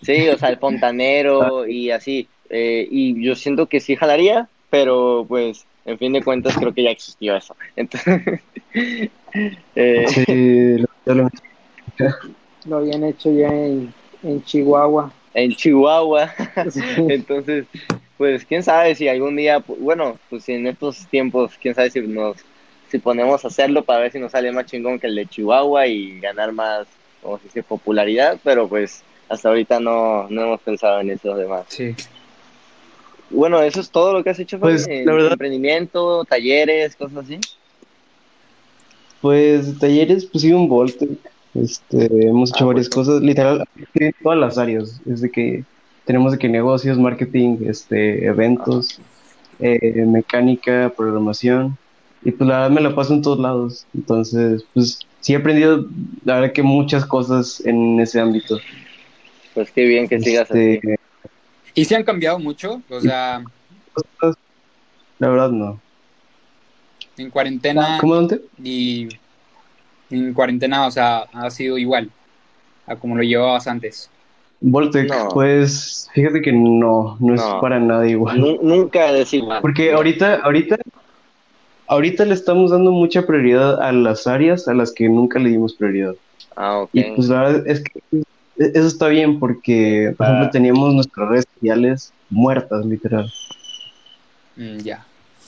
Sí, o sea, el fontanero y así. eh, y yo siento que sí jalaría, pero pues, en fin de cuentas, creo que ya existió eso. Entonces, eh, Sí, lamentablemente. Lo habían hecho ya en, en Chihuahua. en Chihuahua. Sí. Entonces, pues, quién sabe si algún día, bueno, pues en estos tiempos, quién sabe si nos, si ponemos a hacerlo para ver si nos sale más chingón que el de Chihuahua y ganar más, como se dice, popularidad, pero pues hasta ahorita no, no hemos pensado en eso demás. Sí. Bueno, eso es todo lo que has hecho? Pues, la verdad- emprendimiento, talleres, cosas así. Pues talleres, pues sí, un Voltec. Este, hemos hecho Ah, varias cosas, literal, en todas las áreas. Es de que tenemos de que negocios, marketing, este, eventos, eh, mecánica, programación. Y pues la verdad me la paso en todos lados. Entonces, pues sí he aprendido, la verdad que muchas cosas en ese ámbito. Pues qué bien que sigas así. ¿Y se han cambiado mucho? O sea, la verdad no. en cuarentena ¿Cómo dónde? y en cuarentena, o sea, ha sido igual a como lo llevabas antes. Voltec, No. pues fíjate que no, no es para nada igual. Nu- nunca es igual. Porque ahorita, ahorita, ahorita le estamos dando mucha prioridad a las áreas a las que nunca le dimos prioridad. Ah, ok. Y pues la verdad es que eso está bien porque, por ejemplo, teníamos nuestras redes sociales muertas, literal. Mm, ya.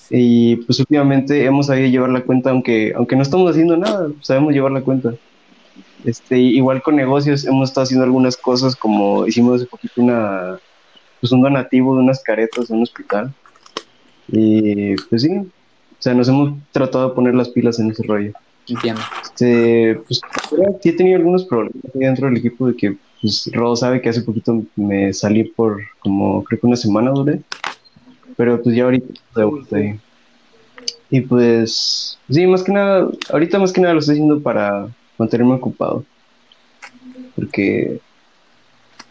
Y pues últimamente hemos sabido llevar la cuenta, aunque, aunque no estamos haciendo nada, sabemos llevar la cuenta. Este, igual con negocios hemos estado haciendo algunas cosas como hicimos hace poquito una, pues un donativo de unas caretas en un hospital. Y pues sí, o sea, nos hemos tratado de poner las pilas en ese rollo. Entiendo. Este, pues sí he tenido algunos problemas dentro del equipo de que, pues, Rodo sabe que hace poquito me salí por como, creo que una semana duré, pero pues ya ahorita de vuelta ahí. Y pues, sí, más que nada, ahorita más que nada lo estoy haciendo para mantenerme ocupado, porque,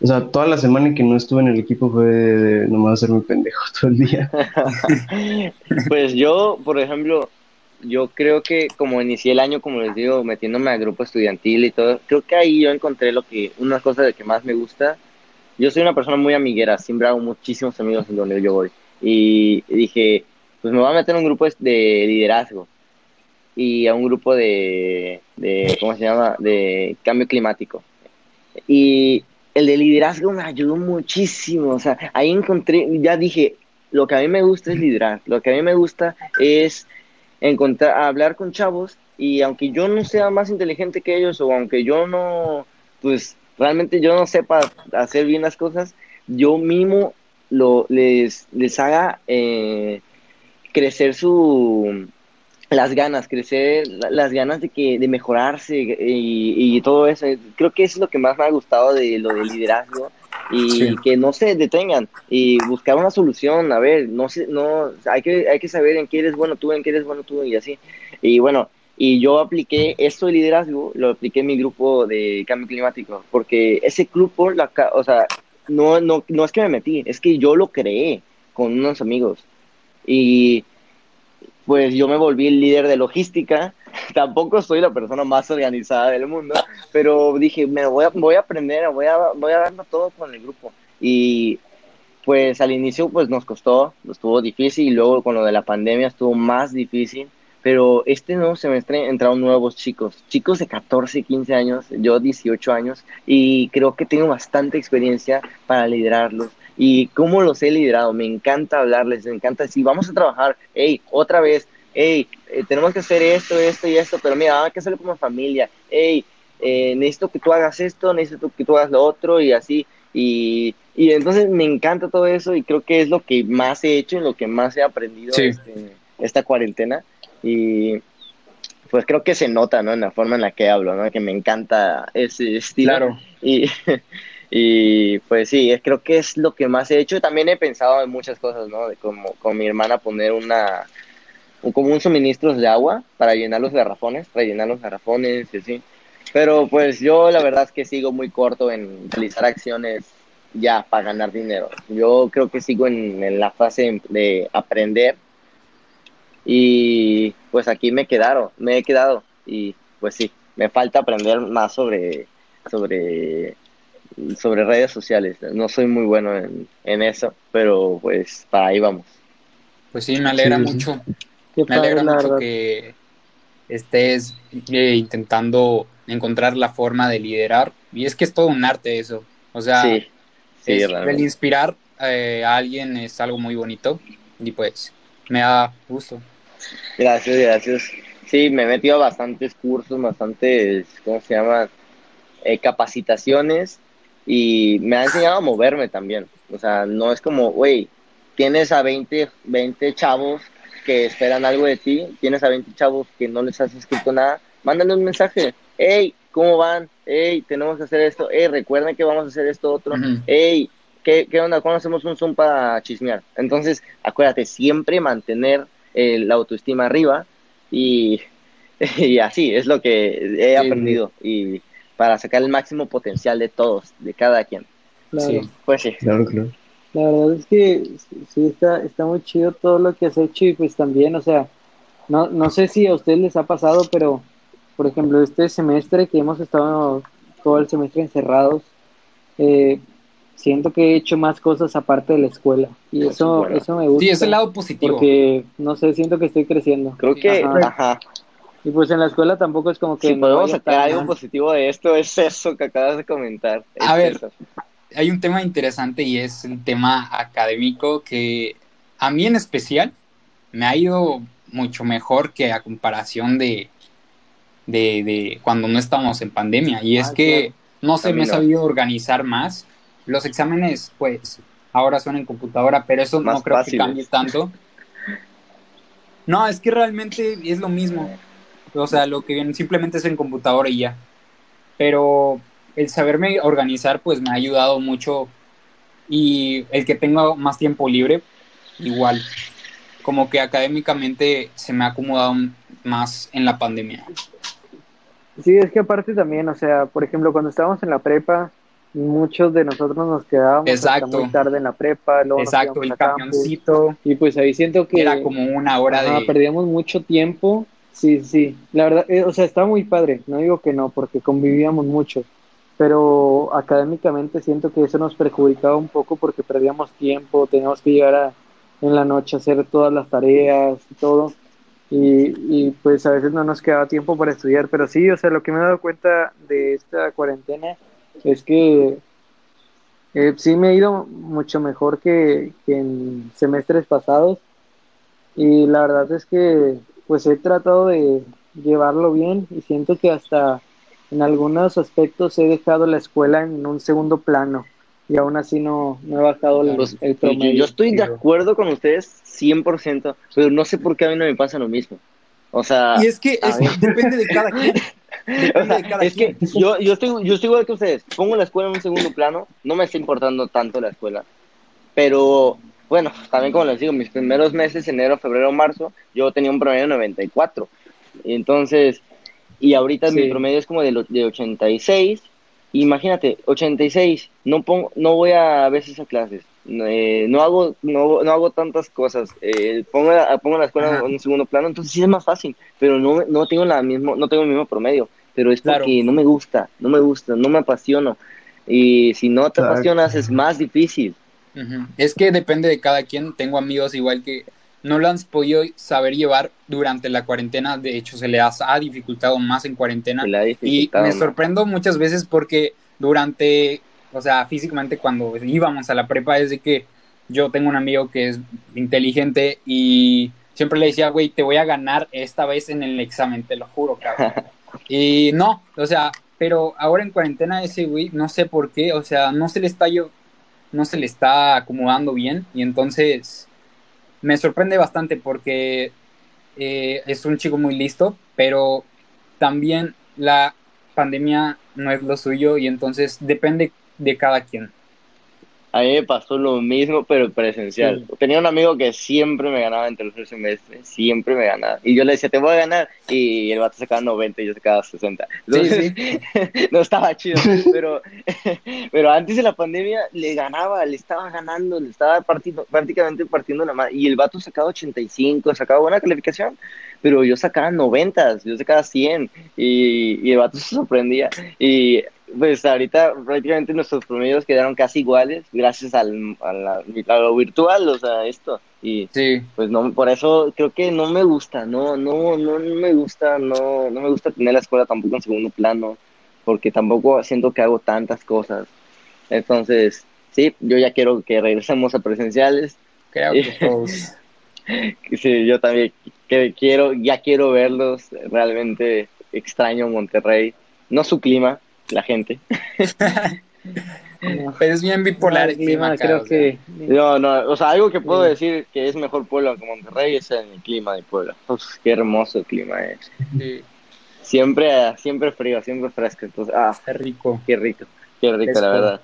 o sea, toda la semana que no estuve en el equipo fue de nomás hacerme pendejo <laughs> todo el día. <laughs> Pues yo, por ejemplo, yo creo que como inicié el año, como les digo, metiéndome al grupo estudiantil y todo, creo que ahí yo encontré lo que, una cosa de que más me gusta. Yo soy una persona muy amiguera, siempre hago muchísimos amigos en donde yo voy. Y dije, pues me voy a meter a un grupo de liderazgo y a un grupo de, de ¿cómo se llama? De cambio climático. Y el de liderazgo me ayudó muchísimo, o sea, ahí encontré, ya dije, lo que a mí me gusta es liderar, lo que a mí me gusta es encontrar, hablar con chavos y aunque yo no sea más inteligente que ellos o aunque yo no, pues realmente yo no sepa hacer bien las cosas, yo mismo lo, les, les haga eh, crecer su las ganas, crecer la- las ganas de que de mejorarse y, y todo eso. Creo que eso es lo que más me ha gustado de lo del liderazgo y Sí. que no se detengan y buscar una solución. A ver, no sé, no hay que hay que saber en qué eres bueno tú, en qué eres bueno tú y así. Y bueno, y yo apliqué esto de liderazgo, lo apliqué en mi grupo de cambio climático, porque ese grupo, la, o sea, no, no, no es que me metí, es que yo lo creé con unos amigos. Y pues yo me volví el líder de logística. <laughs> Tampoco soy la persona más organizada del mundo, pero dije, me voy a, voy a aprender, voy a, voy a todo con el grupo. Y pues al inicio pues nos costó, estuvo difícil y luego con lo de la pandemia estuvo más difícil. Pero este nuevo semestre entraron nuevos chicos, chicos de 14, 15 años, yo 18 años, y creo que tengo bastante experiencia para liderarlos. Y cómo los he liderado, me encanta hablarles, me encanta decir, vamos a trabajar, hey, otra vez, hey, eh, tenemos que hacer esto, esto y esto, pero mira, hay que hacerlo como familia, hey, eh, necesito que tú hagas esto, necesito que tú hagas lo otro y así. Y, y entonces me encanta todo eso y creo que es lo que más he hecho y lo que más he aprendido Sí. este, esta cuarentena. Y pues creo que se nota, ¿no? En la forma en la que hablo, ¿no? Que me encanta ese estilo. Claro. Y, <laughs> y pues sí, creo que es lo que más he hecho. También he pensado en muchas cosas, ¿no? De como con mi hermana poner una, un- como un suministro de agua para llenar los garrafones, para llenar los garrafones y así. Pero pues yo la verdad es que sigo muy corto en realizar acciones ya para ganar dinero. Yo creo que sigo en, en la fase de aprender y pues aquí me quedaron, me he quedado y pues sí, me falta aprender más sobre, sobre, sobre redes sociales. No soy muy bueno en, en eso, pero pues para ahí vamos. Pues sí, me alegra Sí, sí. Qué Me alegra mucho verdad. que estés eh, intentando encontrar la forma de liderar. Y es que es todo un arte eso. O sea, Sí, sí, es- el inspirar eh, a alguien es algo muy bonito. Y pues me da gusto. Gracias, gracias. Sí, me he metido a bastantes cursos, bastantes, ¿cómo se llama? Eh, capacitaciones y me ha enseñado a moverme también. O sea, no es como, güey, tienes a 20, 20 chavos que esperan algo de ti, tienes a 20 chavos que no les has escrito nada, mándale un mensaje. Hey, ¿cómo van? Hey, tenemos que hacer esto. Hey, recuerden que vamos a hacer esto otro. Ujú. hey, ¿qué, qué onda? ¿Cuándo hacemos un Zoom para chismear? Entonces, acuérdate, siempre mantener eh, la autoestima arriba y, <laughs> y así es lo que he Sí, aprendido y para sacar el máximo potencial de todos, de cada quien. Claro. Sí. Pues sí, Claro, claro. La verdad es que sí está, está muy chido todo lo que has hecho y pues también, o sea, no, no sé si a ustedes les ha pasado, pero por ejemplo, este semestre que hemos estado todo el semestre encerrados, eh, siento que he hecho más cosas aparte de la escuela y Eso eso, bueno. eso me gusta. Sí, es el lado positivo. Porque, no sé, siento que estoy creciendo. Creo que, Ajá. ajá, Y pues en la escuela tampoco es como que... si podemos sacar algo positivo de esto, es eso que acabas de comentar. A ver. eso. Hay un tema interesante y es el tema académico que a mí en especial me ha ido mucho mejor que a comparación de, de, de cuando no estábamos en pandemia. Y es Ah, que, claro. no mí me he sabido organizar más. Los exámenes, pues, ahora son en computadora, pero eso no creo fáciles. que cambie tanto. No, es que realmente es lo mismo. O sea, lo que viene simplemente es en computadora y ya. Pero el saberme organizar, pues me ha ayudado mucho. Y el que tenga más tiempo libre, igual. Como que académicamente se me ha acomodado más en la pandemia. Sí, es que aparte también, o sea, por ejemplo, cuando estábamos en la prepa, muchos de nosotros nos quedábamos hasta muy tarde en la prepa, luego Exacto, el campus, camioncito y pues ahí siento que era como una hora de... perdíamos mucho tiempo. Sí, sí, la verdad, eh, o sea, estaba muy padre, no digo que no, porque convivíamos mucho, pero académicamente siento que eso nos perjudicaba un poco porque perdíamos tiempo, teníamos que llegar a, en la noche a hacer todas las tareas y todo, y, pues a veces no nos quedaba tiempo para estudiar, pero sí, o sea, lo que me he dado cuenta de esta cuarentena es que eh, sí me he ido mucho mejor que, que en semestres pasados. Y la verdad es que pues he tratado de llevarlo bien y siento que hasta en algunos aspectos he dejado la escuela en un segundo plano y aún así no, no he bajado el, Pues, el promedio. yo estoy de acuerdo con ustedes 100%, pero no sé por qué a mí no me pasa lo mismo. O sea, Y es que es- depende de cada quien. <laughs> O Depende sea, de cada es que quien. yo, yo, estoy, yo estoy igual que ustedes. Pongo la escuela en un segundo plano. No me está importando tanto la escuela. Pero, bueno, también como les digo, mis primeros meses, enero, febrero, marzo, yo tenía un promedio de 94. Y entonces, y ahorita mi promedio es como de, lo- de 86. Imagínate, 86. No, pongo, no voy a veces a clases. eh, no hago no, no hago tantas cosas eh, pongo, la- pongo la escuela Ajá. en un segundo plano entonces sí es más fácil pero no, no tengo la mismo no tengo el mismo promedio pero es Claro. porque no me gusta no me gusta no me apasiono y si no te apasionas es más difícil. Es que depende de cada quien. Tengo amigos igual que no lo han podido saber llevar durante la cuarentena. De hecho, se les ha dificultado más en cuarentena. Le Y me más. sorprendo muchas veces porque durante, o sea, físicamente cuando íbamos a la prepa es de que yo tengo un amigo que es inteligente y siempre le decía, güey, te voy a ganar esta vez en el examen, te lo juro, cabrón. <laughs> y no, o sea, pero ahora en cuarentena ese güey, no sé por qué, o sea, no se le está yo, no se le está acomodando bien y entonces me sorprende bastante porque eh, es un chico muy listo, pero también la pandemia no es lo suyo y entonces depende de cada quien. A mí me pasó lo mismo, pero presencial. Sí. Tenía un amigo que siempre me ganaba en tercer semestre, siempre me ganaba. Y yo le decía, te voy a ganar, y el vato sacaba 90 y yo sacaba 60. Entonces, <laughs> no estaba chido, pero, <laughs> pero antes de la pandemia le ganaba, le estaba ganando, le estaba partiendo, prácticamente partiendo la madre. Y el vato sacaba 85, sacaba buena calificación, pero yo sacaba 90, yo sacaba 100, y, y el vato se sorprendía. Y pues ahorita prácticamente nuestros promedios quedaron casi iguales gracias al, a, la- a lo virtual, o sea, esto. Y Sí, pues no, por eso creo que no me gusta, no, no, no, no me gusta, no, no me gusta tener la escuela tampoco en segundo plano, porque tampoco siento que hago tantas cosas. Entonces, sí, yo ya quiero que regresemos a presenciales. creo que <laughs> todos. Sí, yo también que quiero, ya quiero verlos. Realmente extraño Monterrey, no su clima, la gente. <laughs> Pero es bien bipolar el clima, acá, creo o sea. que No, no, o sea, algo que puedo Sí. decir que es mejor Puebla que Monterrey es en el clima de Puebla. Uf, qué hermoso el clima es. Sí, Siempre, siempre frío, siempre fresco. Entonces, ah, está rico. qué rico, qué rico, Fresco. la verdad.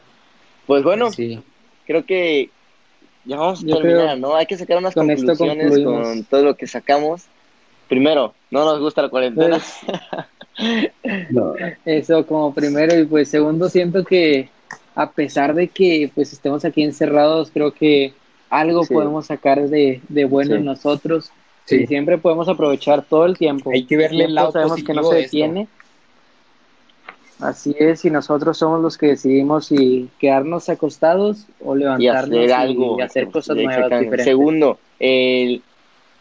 Pues bueno, Sí. creo que ya vamos a Yo terminar, ¿no? Hay que sacar unas con conclusiones con todo lo que sacamos. Primero, no nos gusta la cuarentena. <laughs> No, Eso como primero y pues segundo siento que a pesar de que pues estemos aquí encerrados creo que algo Sí. podemos sacar de, de bueno Sí. en nosotros Sí. Y siempre podemos aprovechar todo el tiempo. Hay que verle el lado sabemos que no se detiene. Así es, y nosotros somos los que decidimos si quedarnos acostados o y levantarnos hacer algo. y hacer cosas nuevas diferentes. Segundo, el,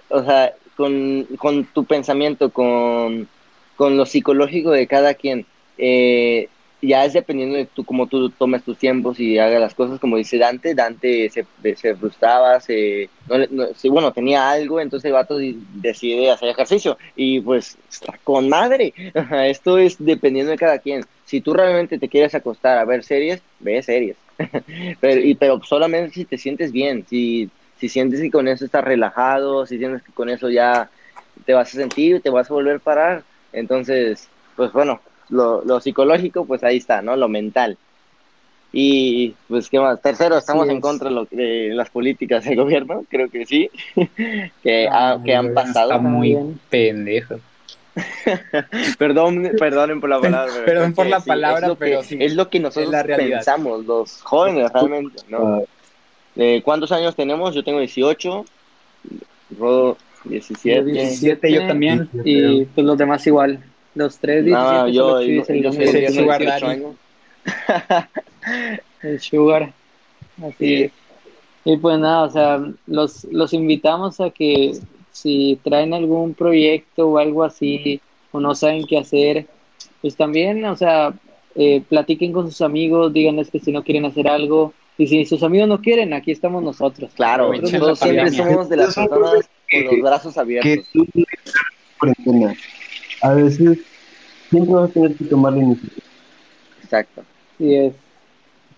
o sea, con, con tu pensamiento, con, con lo psicológico de cada quien, eh, ya es dependiendo de tú, cómo tú tomes tus tiempos y hagas las cosas, como dice Dante, Dante se, se frustraba, se, no, bueno, tenía algo, entonces el vato decide hacer ejercicio y pues está con madre. <laughs> Esto es dependiendo de cada quien. Si tú realmente te quieres acostar a ver series, ve series. <laughs> pero, pero solamente si te sientes bien, si, si sientes que con eso estás relajado, si sientes que con eso ya te vas a sentir, te vas a volver a parar, entonces, pues bueno, lo, lo psicológico, pues ahí está, ¿no? Lo mental. Y pues, ¿qué más? Tercero, estamos en es. contra de, lo- de las políticas del <laughs> gobierno, creo que sí, <laughs> que, ha- que han Está pasado. muy También. pendejo. <laughs> Perdón, perdonen por la palabra. pero Perdón por la sí, palabra, es lo pero que, sí, es lo que nosotros la pensamos, los jóvenes realmente, ¿no? Ah, Eh, ¿Cuántos años tenemos? Yo tengo 18, Rodo 17. Yo 17, yo también. Y pues los demás igual. Los tres, 17, No, yo, yo, el yo soy tiene Sugar 18 Daddy. años. <laughs> el Sugar. Así Sí. es. Y pues nada, o sea, los, los invitamos a que si traen algún proyecto o algo así, o no saben qué hacer, pues también, o sea, eh, platiquen con sus amigos, díganles que si no quieren hacer algo, y si sus amigos no quieren, aquí estamos nosotros. Claro, nosotros siempre somos de las personas con los brazos que abiertos. tú. A veces siempre vas a tener que tomar la iniciativa. Exacto. Así es.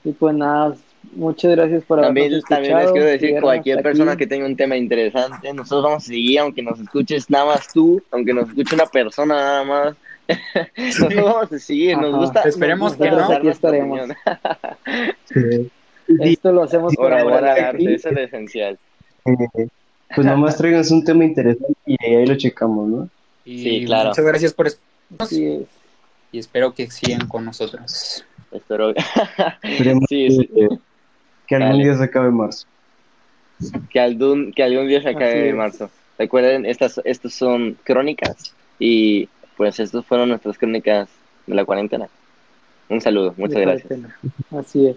Y pues nada, muchas gracias por También, habernos también les escuchado, quiero decir, cualquier persona aquí. que tenga un tema interesante, nosotros vamos a seguir, aunque nos escuches nada más tú, aunque nos escuche una persona nada más. <laughs> nosotros vamos a seguir, nos gusta. nos Esperemos gusta que no. Aquí estaremos. opinión. <laughs> Esto lo hacemos por Por amor al arte, eso es lo esencial. Eh, pues nomás tráiganos un tema interesante y ahí lo checamos, ¿no? Y Sí, claro. Muchas gracias por escucharnos y espero que sigan con nosotros. Espero. Sí, <laughs> sí. que, que algún Dale. día se acabe marzo. que algún, que algún día se acabe es. marzo. Recuerden, estas, estas son crónicas y pues estas fueron nuestras crónicas de la cuarentena. Un saludo, muchas de gracias. cuarentena. Así es.